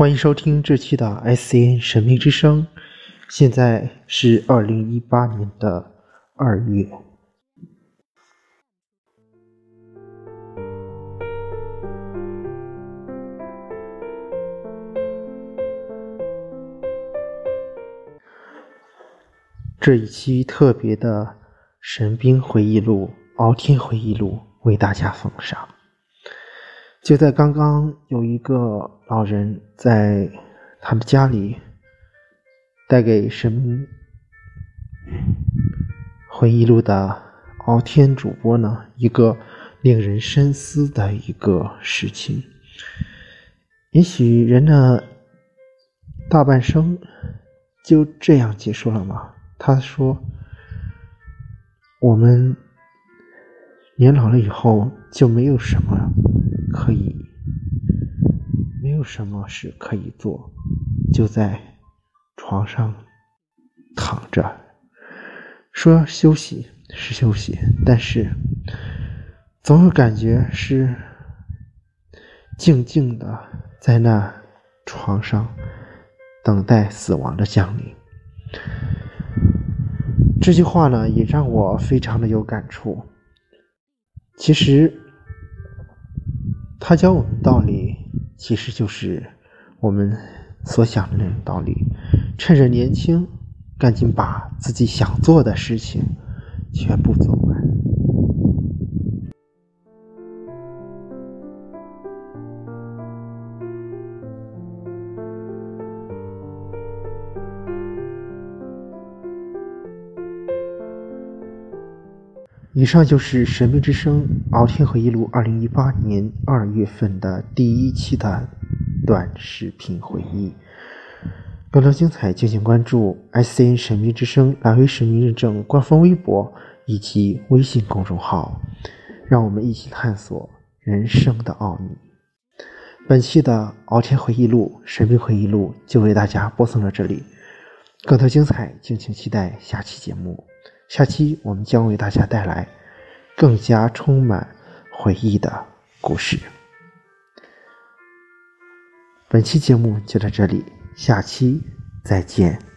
欢迎收听这期的 SCN 神秘之声。现在是二零一八年的二月。这一期特别的《神兵回忆录》《敖天回忆录》为大家奉上。就在刚刚，有一个老人在他的家里带给《神回忆录》的敖天主播呢一个令人深思的一个事情。也许人的大半生就这样结束了吗？他说：“我们年老了以后就没有什么可以，没有什么事可以做，就在床上躺着。说休息是休息，但是总有感觉是静静的在那床上等待死亡的降临。”这句话呢，也让我非常的有感触。其实，他教我们道理，其实就是我们所想的那种道理。趁着年轻，赶紧把自己想做的事情全部做完。以上就是《神秘之声·敖天回忆录》二零一八年二月份的第一期的短视频回忆。更多精彩，敬请关注 S N 神秘之声蓝微神秘认证官方微博以及微信公众号，让我们一起探索人生的奥秘。本期的《敖天回忆录》《神秘回忆录》就为大家播送到这里，更多精彩，敬请期待下期节目。下期我们将为大家带来更加充满回忆的故事。本期节目就到这里，下期再见。